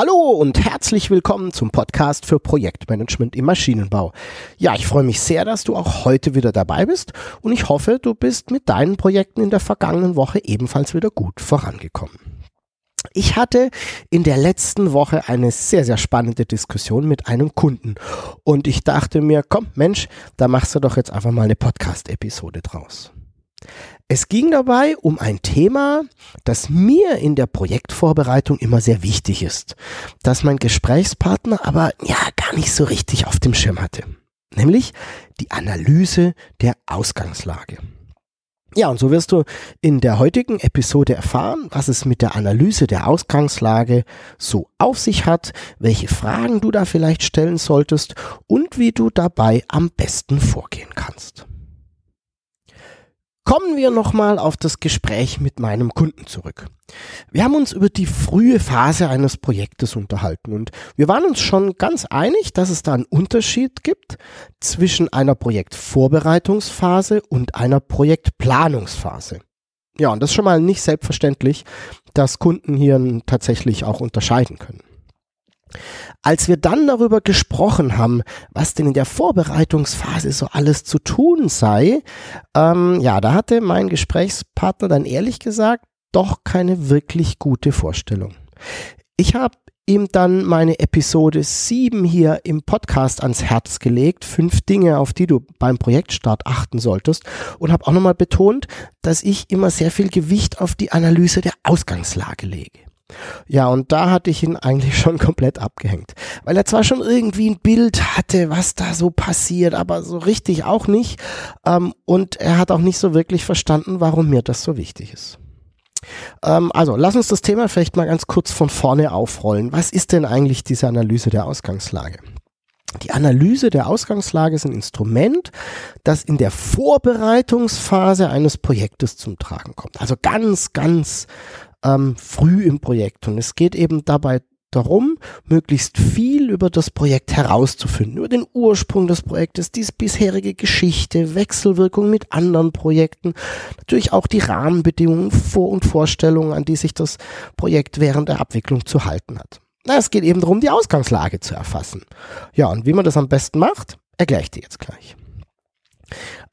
Hallo und herzlich willkommen zum Podcast für Projektmanagement im Maschinenbau. Ja, ich freue mich sehr, dass du auch heute wieder dabei bist und ich hoffe, du bist mit deinen Projekten in der vergangenen Woche ebenfalls wieder gut vorangekommen. Ich hatte in der letzten Woche eine sehr, sehr spannende Diskussion mit einem Kunden und ich dachte mir, komm Mensch, da machst du doch jetzt einfach mal eine Podcast-Episode draus. Es ging dabei um ein Thema, das mir in der Projektvorbereitung immer sehr wichtig ist, das mein Gesprächspartner aber ja gar nicht so richtig auf dem Schirm hatte, nämlich die Analyse der Ausgangslage. Ja, und so wirst du in der heutigen Episode erfahren, was es mit der Analyse der Ausgangslage so auf sich hat, welche Fragen du da vielleicht stellen solltest und wie du dabei am besten vorgehen kannst. Kommen wir nochmal auf das Gespräch mit meinem Kunden zurück. Wir haben uns über die frühe Phase eines Projektes unterhalten und wir waren uns schon ganz einig, dass es da einen Unterschied gibt zwischen einer Projektvorbereitungsphase und einer Projektplanungsphase. Ja, und das ist schon mal nicht selbstverständlich, dass Kunden hier tatsächlich auch unterscheiden können. Als wir dann darüber gesprochen haben, was denn in der Vorbereitungsphase so alles zu tun sei, ähm, ja, da hatte mein Gesprächspartner dann ehrlich gesagt doch keine wirklich gute Vorstellung. Ich habe ihm dann meine Episode 7 hier im Podcast ans Herz gelegt. Fünf Dinge, auf die du beim Projektstart achten solltest. Und habe auch nochmal betont, dass ich immer sehr viel Gewicht auf die Analyse der Ausgangslage lege. Ja, und da hatte ich ihn eigentlich schon komplett abgehängt. Weil er zwar schon irgendwie ein Bild hatte, was da so passiert, aber so richtig auch nicht. Ähm, und er hat auch nicht so wirklich verstanden, warum mir das so wichtig ist. Ähm, also, lass uns das Thema vielleicht mal ganz kurz von vorne aufrollen. Was ist denn eigentlich diese Analyse der Ausgangslage? Die Analyse der Ausgangslage ist ein Instrument, das in der Vorbereitungsphase eines Projektes zum Tragen kommt. Also ganz, ganz ähm, früh im Projekt. Und es geht eben dabei darum, möglichst viel über das Projekt herauszufinden, über den Ursprung des Projektes, die bisherige Geschichte, Wechselwirkung mit anderen Projekten, natürlich auch die Rahmenbedingungen, Vor- und Vorstellungen, an die sich das Projekt während der Abwicklung zu halten hat. Na, es geht eben darum, die Ausgangslage zu erfassen. Ja, und wie man das am besten macht, erkläre ich dir jetzt gleich.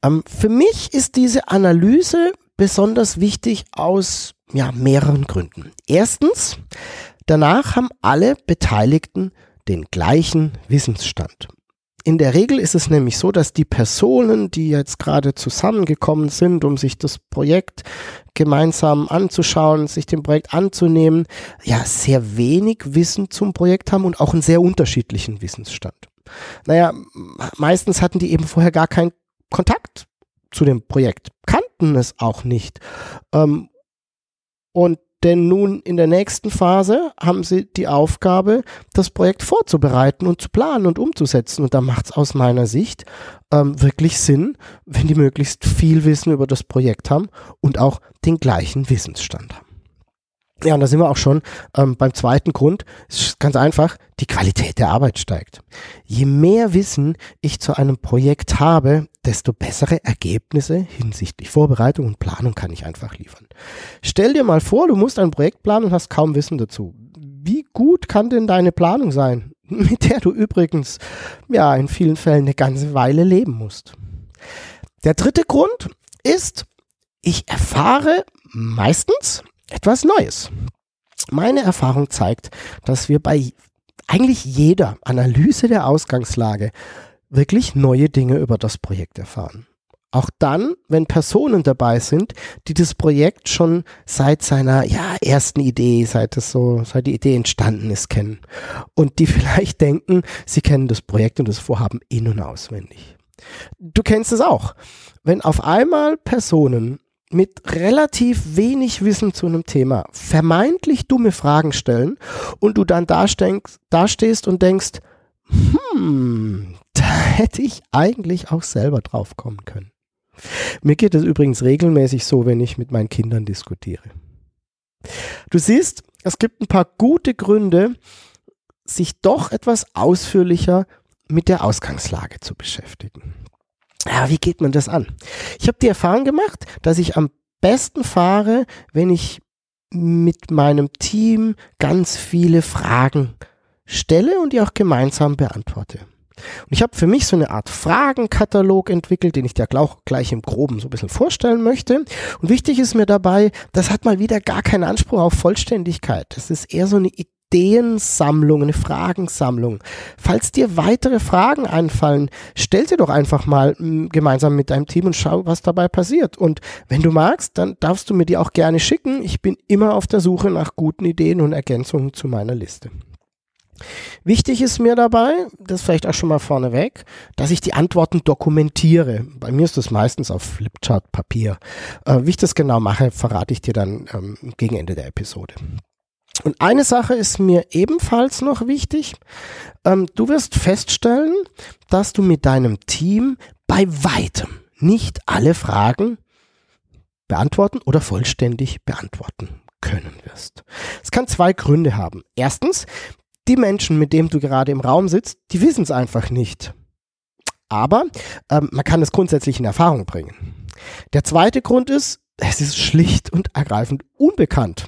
Ähm, für mich ist diese Analyse besonders wichtig aus ja, mehreren Gründen. Erstens, danach haben alle Beteiligten den gleichen Wissensstand. In der Regel ist es nämlich so, dass die Personen, die jetzt gerade zusammengekommen sind, um sich das Projekt gemeinsam anzuschauen, sich dem Projekt anzunehmen, ja, sehr wenig Wissen zum Projekt haben und auch einen sehr unterschiedlichen Wissensstand. Naja, meistens hatten die eben vorher gar keinen Kontakt zu dem Projekt, kannten es auch nicht. Ähm, und denn nun in der nächsten Phase haben sie die Aufgabe, das Projekt vorzubereiten und zu planen und umzusetzen. Und da macht es aus meiner Sicht ähm, wirklich Sinn, wenn die möglichst viel Wissen über das Projekt haben und auch den gleichen Wissensstand haben. Ja, und da sind wir auch schon ähm, beim zweiten Grund. Es ist ganz einfach, die Qualität der Arbeit steigt. Je mehr Wissen ich zu einem Projekt habe, desto bessere Ergebnisse hinsichtlich Vorbereitung und Planung kann ich einfach liefern. Stell dir mal vor, du musst ein Projekt planen und hast kaum Wissen dazu. Wie gut kann denn deine Planung sein, mit der du übrigens ja in vielen Fällen eine ganze Weile leben musst? Der dritte Grund ist, ich erfahre meistens etwas Neues. Meine Erfahrung zeigt, dass wir bei eigentlich jeder Analyse der Ausgangslage wirklich neue Dinge über das Projekt erfahren. Auch dann, wenn Personen dabei sind, die das Projekt schon seit seiner ja, ersten Idee, seit es so, seit die Idee entstanden ist, kennen. Und die vielleicht denken, sie kennen das Projekt und das Vorhaben in- und auswendig. Du kennst es auch. Wenn auf einmal Personen mit relativ wenig Wissen zu einem Thema vermeintlich dumme Fragen stellen und du dann da, da stehst und denkst, hm, da hätte ich eigentlich auch selber drauf kommen können. Mir geht es übrigens regelmäßig so, wenn ich mit meinen Kindern diskutiere. Du siehst, es gibt ein paar gute Gründe, sich doch etwas ausführlicher mit der Ausgangslage zu beschäftigen. Ja, wie geht man das an? Ich habe die Erfahrung gemacht, dass ich am besten fahre, wenn ich mit meinem Team ganz viele Fragen stelle und die auch gemeinsam beantworte. Und ich habe für mich so eine Art Fragenkatalog entwickelt, den ich dir gleich im Groben so ein bisschen vorstellen möchte. Und wichtig ist mir dabei, das hat mal wieder gar keinen Anspruch auf Vollständigkeit. Das ist eher so eine Ideensammlung, eine Fragensammlung. Falls dir weitere Fragen einfallen, stell sie doch einfach mal m, gemeinsam mit deinem Team und schau, was dabei passiert. Und wenn du magst, dann darfst du mir die auch gerne schicken. Ich bin immer auf der Suche nach guten Ideen und Ergänzungen zu meiner Liste. Wichtig ist mir dabei, das vielleicht auch schon mal vorneweg, dass ich die Antworten dokumentiere. Bei mir ist das meistens auf Flipchart-Papier. Äh, wie ich das genau mache, verrate ich dir dann ähm, gegen Ende der Episode. Und eine Sache ist mir ebenfalls noch wichtig. Ähm, du wirst feststellen, dass du mit deinem Team bei weitem nicht alle Fragen beantworten oder vollständig beantworten können wirst. Es kann zwei Gründe haben. Erstens, die Menschen, mit denen du gerade im Raum sitzt, die wissen es einfach nicht. Aber ähm, man kann es grundsätzlich in Erfahrung bringen. Der zweite Grund ist, es ist schlicht und ergreifend unbekannt.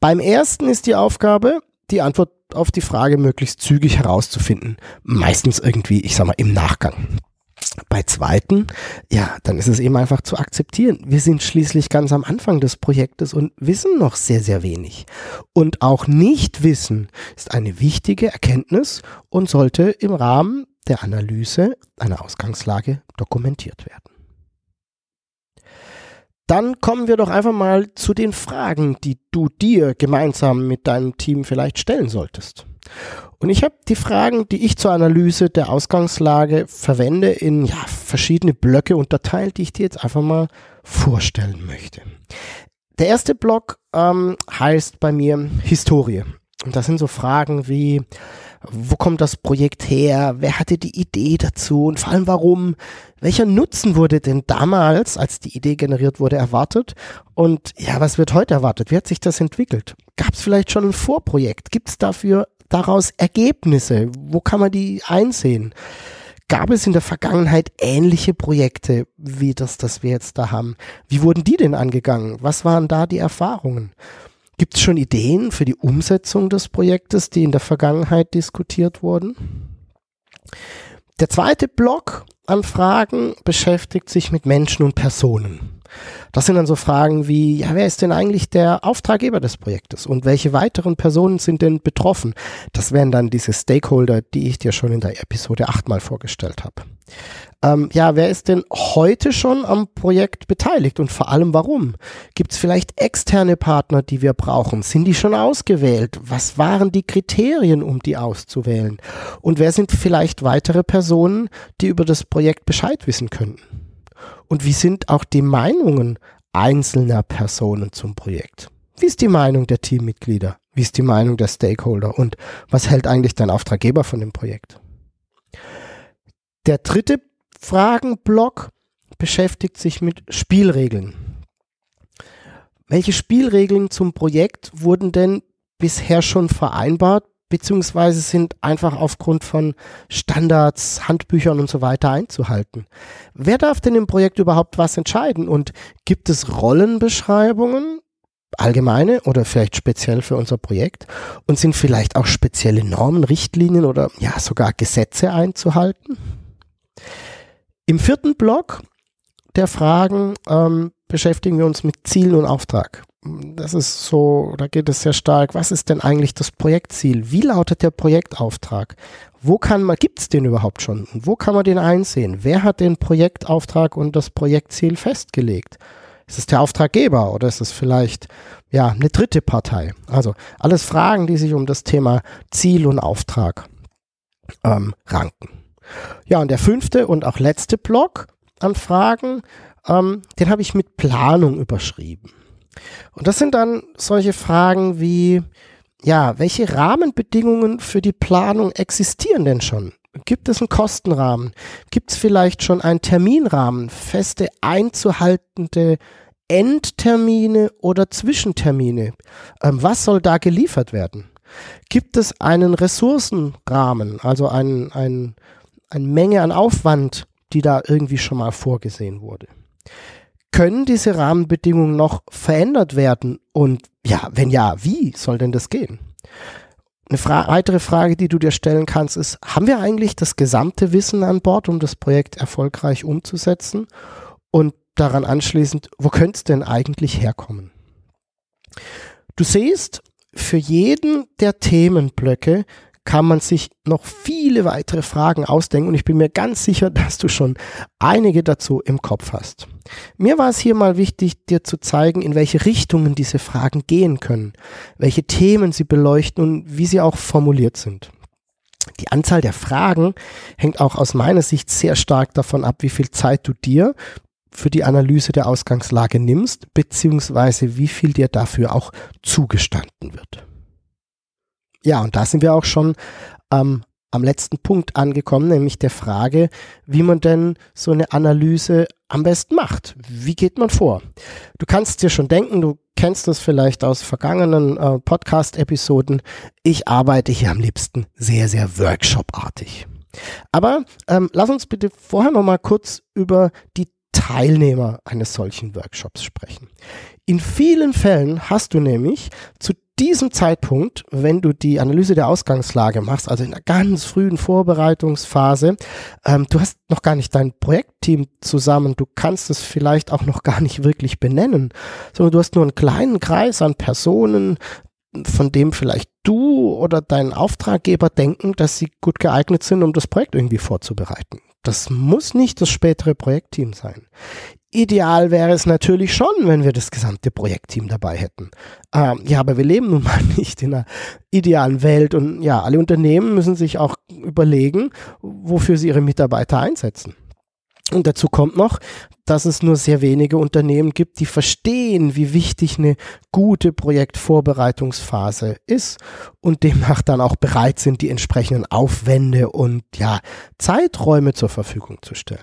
Beim ersten ist die Aufgabe, die Antwort auf die Frage möglichst zügig herauszufinden. Meistens irgendwie, ich sag mal, im Nachgang. Bei zweiten, ja, dann ist es eben einfach zu akzeptieren. Wir sind schließlich ganz am Anfang des Projektes und wissen noch sehr, sehr wenig. Und auch nicht wissen ist eine wichtige Erkenntnis und sollte im Rahmen der Analyse einer Ausgangslage dokumentiert werden. Dann kommen wir doch einfach mal zu den Fragen, die du dir gemeinsam mit deinem Team vielleicht stellen solltest. Und ich habe die Fragen, die ich zur Analyse der Ausgangslage verwende, in ja, verschiedene Blöcke unterteilt, die ich dir jetzt einfach mal vorstellen möchte. Der erste Block ähm, heißt bei mir Historie. Und das sind so Fragen wie, wo kommt das Projekt her? Wer hatte die Idee dazu? Und vor allem warum? Welcher Nutzen wurde denn damals, als die Idee generiert wurde, erwartet? Und ja, was wird heute erwartet? Wie hat sich das entwickelt? Gab es vielleicht schon ein Vorprojekt? Gibt es dafür daraus Ergebnisse? Wo kann man die einsehen? Gab es in der Vergangenheit ähnliche Projekte wie das, das wir jetzt da haben? Wie wurden die denn angegangen? Was waren da die Erfahrungen? Gibt es schon Ideen für die Umsetzung des Projektes, die in der Vergangenheit diskutiert wurden? Der zweite Block an Fragen beschäftigt sich mit Menschen und Personen. Das sind dann so Fragen wie, ja, wer ist denn eigentlich der Auftraggeber des Projektes und welche weiteren Personen sind denn betroffen? Das wären dann diese Stakeholder, die ich dir schon in der Episode 8 mal vorgestellt habe. Ähm, ja, wer ist denn heute schon am Projekt beteiligt und vor allem warum? Gibt es vielleicht externe Partner, die wir brauchen? Sind die schon ausgewählt? Was waren die Kriterien, um die auszuwählen? Und wer sind vielleicht weitere Personen, die über das Projekt Bescheid wissen könnten? Und wie sind auch die Meinungen einzelner Personen zum Projekt? Wie ist die Meinung der Teammitglieder? Wie ist die Meinung der Stakeholder? Und was hält eigentlich dein Auftraggeber von dem Projekt? Der dritte Fragenblock beschäftigt sich mit Spielregeln. Welche Spielregeln zum Projekt wurden denn bisher schon vereinbart, beziehungsweise sind einfach aufgrund von Standards, Handbüchern und so weiter einzuhalten. Wer darf denn im Projekt überhaupt was entscheiden und gibt es Rollenbeschreibungen, allgemeine oder vielleicht speziell für unser Projekt und sind vielleicht auch spezielle Normen, Richtlinien oder ja sogar Gesetze einzuhalten? Im vierten Block der Fragen ähm, beschäftigen wir uns mit Zielen und Auftrag das ist so, da geht es sehr stark. Was ist denn eigentlich das Projektziel? Wie lautet der Projektauftrag? Wo kann man, gibt es den überhaupt schon? Und wo kann man den einsehen? Wer hat den Projektauftrag und das Projektziel festgelegt? Ist es der Auftraggeber oder ist es vielleicht ja eine dritte Partei? Also alles Fragen, die sich um das Thema Ziel und Auftrag ähm, ranken. Ja, und der fünfte und auch letzte Block an Fragen, ähm, den habe ich mit Planung überschrieben. Und das sind dann solche Fragen wie, ja, welche Rahmenbedingungen für die Planung existieren denn schon? Gibt es einen Kostenrahmen? Gibt es vielleicht schon einen Terminrahmen, feste einzuhaltende Endtermine oder Zwischentermine? Ähm, was soll da geliefert werden? Gibt es einen Ressourcenrahmen, also ein, ein, eine Menge an Aufwand, die da irgendwie schon mal vorgesehen wurde? Können diese Rahmenbedingungen noch verändert werden? Und ja, wenn ja, wie soll denn das gehen? Eine Fra weitere Frage, die du dir stellen kannst, ist, haben wir eigentlich das gesamte Wissen an Bord, um das Projekt erfolgreich umzusetzen? Und daran anschließend, wo könnte es denn eigentlich herkommen? Du siehst, für jeden der Themenblöcke kann man sich noch viele weitere Fragen ausdenken und ich bin mir ganz sicher, dass du schon einige dazu im Kopf hast. Mir war es hier mal wichtig, dir zu zeigen, in welche Richtungen diese Fragen gehen können, welche Themen sie beleuchten und wie sie auch formuliert sind. Die Anzahl der Fragen hängt auch aus meiner Sicht sehr stark davon ab, wie viel Zeit du dir für die Analyse der Ausgangslage nimmst, beziehungsweise wie viel dir dafür auch zugestanden wird. Ja, und da sind wir auch schon ähm, am letzten Punkt angekommen, nämlich der Frage, wie man denn so eine Analyse am besten macht. Wie geht man vor? Du kannst dir schon denken, du kennst das vielleicht aus vergangenen äh, Podcast-Episoden. Ich arbeite hier am liebsten sehr, sehr Workshop-artig. Aber ähm, lass uns bitte vorher noch mal kurz über die Teilnehmer eines solchen Workshops sprechen. In vielen Fällen hast du nämlich zu diesem Zeitpunkt, wenn du die Analyse der Ausgangslage machst, also in einer ganz frühen Vorbereitungsphase, ähm, du hast noch gar nicht dein Projektteam zusammen, du kannst es vielleicht auch noch gar nicht wirklich benennen, sondern du hast nur einen kleinen Kreis an Personen, von dem vielleicht du oder dein Auftraggeber denken, dass sie gut geeignet sind, um das Projekt irgendwie vorzubereiten. Das muss nicht das spätere Projektteam sein. Ideal wäre es natürlich schon, wenn wir das gesamte Projektteam dabei hätten. Ähm, ja, aber wir leben nun mal nicht in einer idealen Welt und ja, alle Unternehmen müssen sich auch überlegen, wofür sie ihre Mitarbeiter einsetzen. Und dazu kommt noch, dass es nur sehr wenige Unternehmen gibt, die verstehen, wie wichtig eine gute Projektvorbereitungsphase ist und demnach dann auch bereit sind, die entsprechenden Aufwände und ja, Zeiträume zur Verfügung zu stellen.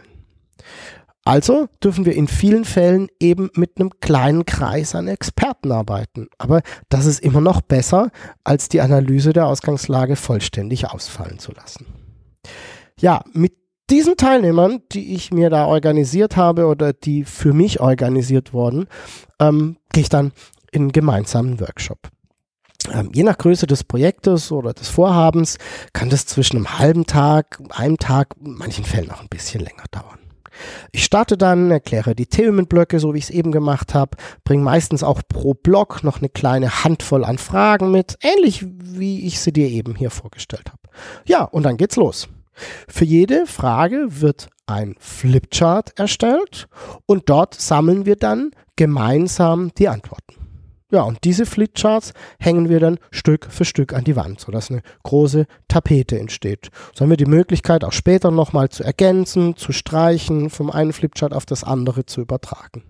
Also dürfen wir in vielen Fällen eben mit einem kleinen Kreis an Experten arbeiten. Aber das ist immer noch besser, als die Analyse der Ausgangslage vollständig ausfallen zu lassen. Ja, mit diesen Teilnehmern, die ich mir da organisiert habe oder die für mich organisiert wurden, ähm, gehe ich dann in einen gemeinsamen Workshop. Ähm, je nach Größe des Projektes oder des Vorhabens kann das zwischen einem halben Tag, einem Tag, in manchen Fällen auch ein bisschen länger dauern. Ich starte dann, erkläre die Themenblöcke, so wie ich es eben gemacht habe, bringe meistens auch pro Block noch eine kleine Handvoll an Fragen mit, ähnlich wie ich sie dir eben hier vorgestellt habe. Ja, und dann geht's los. Für jede Frage wird ein Flipchart erstellt und dort sammeln wir dann gemeinsam die Antworten. Ja, und diese Flipcharts hängen wir dann Stück für Stück an die Wand, sodass eine große Tapete entsteht. So haben wir die Möglichkeit, auch später nochmal zu ergänzen, zu streichen, vom einen Flipchart auf das andere zu übertragen.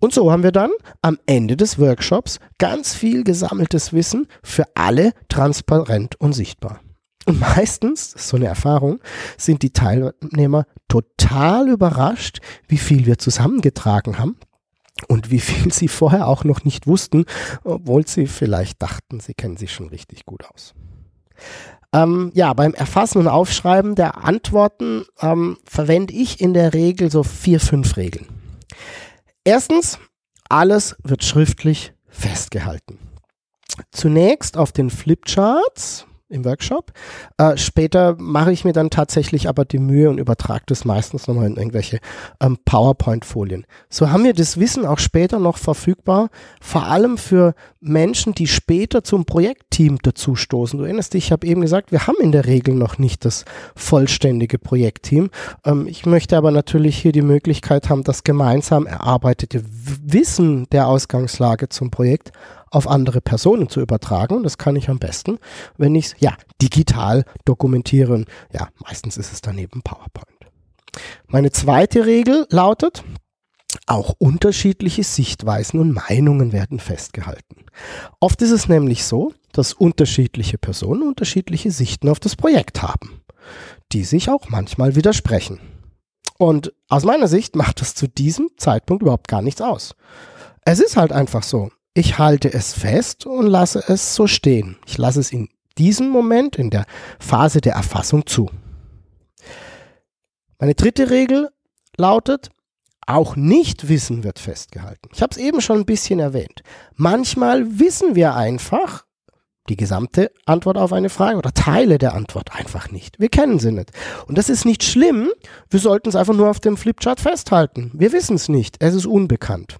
Und so haben wir dann am Ende des Workshops ganz viel gesammeltes Wissen für alle transparent und sichtbar. Und meistens, so eine Erfahrung, sind die Teilnehmer total überrascht, wie viel wir zusammengetragen haben und wie viel sie vorher auch noch nicht wussten, obwohl sie vielleicht dachten, sie kennen sich schon richtig gut aus. Ähm, ja, beim Erfassen und Aufschreiben der Antworten ähm, verwende ich in der Regel so vier, fünf Regeln. Erstens, alles wird schriftlich festgehalten. Zunächst auf den Flipcharts, im Workshop. Äh, später mache ich mir dann tatsächlich aber die Mühe und übertrage das meistens nochmal in irgendwelche ähm, PowerPoint-Folien. So haben wir das Wissen auch später noch verfügbar, vor allem für Menschen, die später zum Projektteam dazustoßen. Du erinnerst dich, ich habe eben gesagt, wir haben in der Regel noch nicht das vollständige Projektteam. Ähm, ich möchte aber natürlich hier die Möglichkeit haben, das gemeinsam erarbeitete Wissen der Ausgangslage zum Projekt auf andere Personen zu übertragen. Das kann ich am besten, wenn ich es ja digital dokumentiere. Ja, meistens ist es dann eben PowerPoint. Meine zweite Regel lautet, auch unterschiedliche Sichtweisen und Meinungen werden festgehalten. Oft ist es nämlich so, dass unterschiedliche Personen unterschiedliche Sichten auf das Projekt haben, die sich auch manchmal widersprechen. Und aus meiner Sicht macht das zu diesem Zeitpunkt überhaupt gar nichts aus. Es ist halt einfach so. Ich halte es fest und lasse es so stehen. Ich lasse es in diesem Moment, in der Phase der Erfassung zu. Meine dritte Regel lautet, auch Nichtwissen wird festgehalten. Ich habe es eben schon ein bisschen erwähnt. Manchmal wissen wir einfach die gesamte Antwort auf eine Frage oder Teile der Antwort einfach nicht. Wir kennen sie nicht. Und das ist nicht schlimm. Wir sollten es einfach nur auf dem Flipchart festhalten. Wir wissen es nicht. Es ist unbekannt.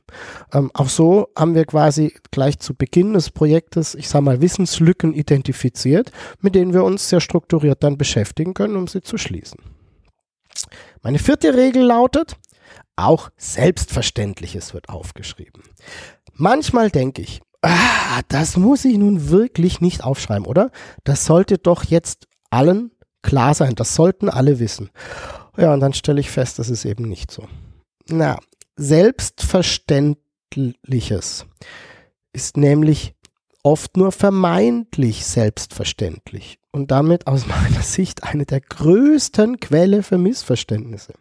Ähm, auch so haben wir quasi gleich zu Beginn des Projektes, ich sage mal, Wissenslücken identifiziert, mit denen wir uns sehr strukturiert dann beschäftigen können, um sie zu schließen. Meine vierte Regel lautet, auch Selbstverständliches wird aufgeschrieben. Manchmal denke ich, ah, das muss ich nun wirklich nicht aufschreiben, oder? Das sollte doch jetzt allen klar sein. Das sollten alle wissen. Ja, und dann stelle ich fest, das ist eben nicht so. Na, Selbstverständliches ist nämlich oft nur vermeintlich selbstverständlich und damit aus meiner Sicht eine der größten Quelle für Missverständnisse.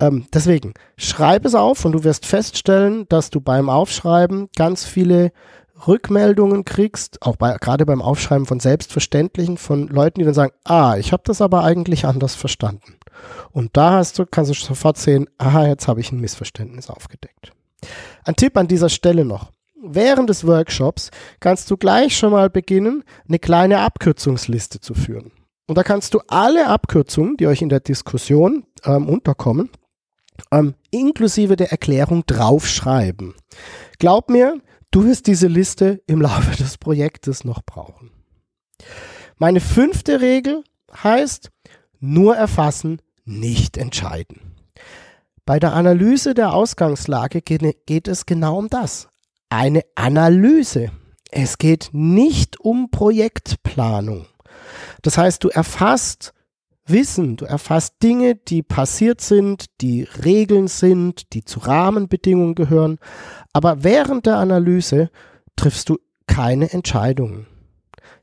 Ähm, deswegen, schreib es auf und du wirst feststellen, dass du beim Aufschreiben ganz viele Rückmeldungen kriegst, auch bei, gerade beim Aufschreiben von Selbstverständlichen, von Leuten, die dann sagen, ah, ich habe das aber eigentlich anders verstanden. Und da hast du, kannst du sofort sehen, aha, jetzt habe ich ein Missverständnis aufgedeckt. Ein Tipp an dieser Stelle noch während des Workshops kannst du gleich schon mal beginnen, eine kleine Abkürzungsliste zu führen. Und da kannst du alle Abkürzungen, die euch in der Diskussion ähm, unterkommen, ähm, inklusive der Erklärung draufschreiben. Glaub mir, du wirst diese Liste im Laufe des Projektes noch brauchen. Meine fünfte Regel heißt, nur erfassen, nicht entscheiden. Bei der Analyse der Ausgangslage geht es genau um das eine Analyse. Es geht nicht um Projektplanung. Das heißt, du erfasst Wissen, du erfasst Dinge, die passiert sind, die Regeln sind, die zu Rahmenbedingungen gehören, aber während der Analyse triffst du keine Entscheidungen.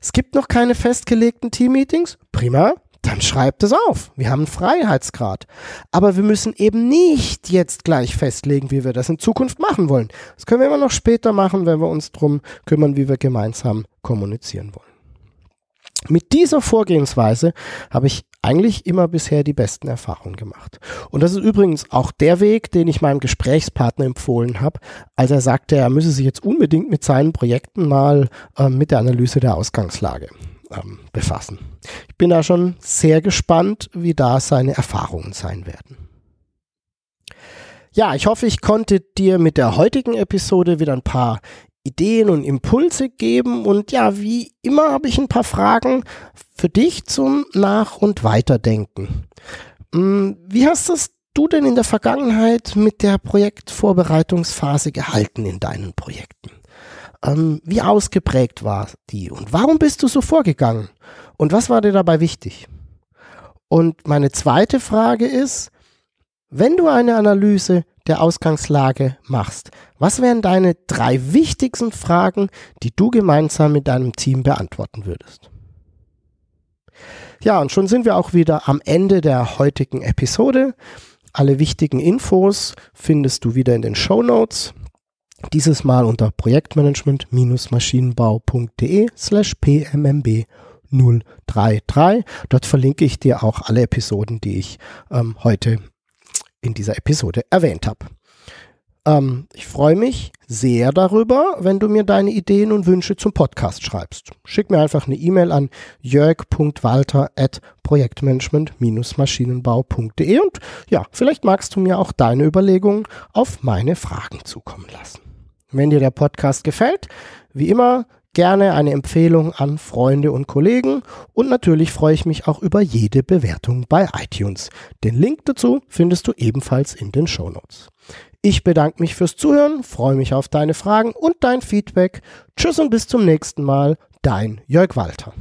Es gibt noch keine festgelegten Teammeetings? Prima, dann schreibt es auf. Wir haben einen Freiheitsgrad. Aber wir müssen eben nicht jetzt gleich festlegen, wie wir das in Zukunft machen wollen. Das können wir immer noch später machen, wenn wir uns darum kümmern, wie wir gemeinsam kommunizieren wollen. Mit dieser Vorgehensweise habe ich eigentlich immer bisher die besten Erfahrungen gemacht. Und das ist übrigens auch der Weg, den ich meinem Gesprächspartner empfohlen habe, als er sagte, er müsse sich jetzt unbedingt mit seinen Projekten mal äh, mit der Analyse der Ausgangslage ähm, befassen. Ich bin da schon sehr gespannt, wie da seine Erfahrungen sein werden. Ja, ich hoffe, ich konnte dir mit der heutigen Episode wieder ein paar Ideen und Impulse geben. Und ja, wie immer habe ich ein paar Fragen für dich zum Nach- und Weiterdenken. Hm, wie hast das du denn in der Vergangenheit mit der Projektvorbereitungsphase gehalten in deinen Projekten? Ähm, wie ausgeprägt war die? Und warum bist du so vorgegangen? Und was war dir dabei wichtig? Und meine zweite Frage ist, wenn du eine Analyse der Ausgangslage machst, was wären deine drei wichtigsten Fragen, die du gemeinsam mit deinem Team beantworten würdest? Ja, und schon sind wir auch wieder am Ende der heutigen Episode. Alle wichtigen Infos findest du wieder in den Show Notes. Dieses Mal unter projektmanagement-maschinenbau.de slash pmmb 033. Dort verlinke ich dir auch alle Episoden, die ich ähm, heute in dieser Episode erwähnt habe. Ähm, ich freue mich sehr darüber, wenn du mir deine Ideen und Wünsche zum Podcast schreibst. Schick mir einfach eine E-Mail an jörg.walter.projektmanagement-maschinenbau.de und ja, vielleicht magst du mir auch deine Überlegungen auf meine Fragen zukommen lassen. Wenn dir der Podcast gefällt, wie immer gerne eine Empfehlung an Freunde und Kollegen und natürlich freue ich mich auch über jede Bewertung bei iTunes. Den Link dazu findest du ebenfalls in den Show Notes. Ich bedanke mich fürs Zuhören, freue mich auf deine Fragen und dein Feedback. Tschüss und bis zum nächsten Mal, dein Jörg Walter.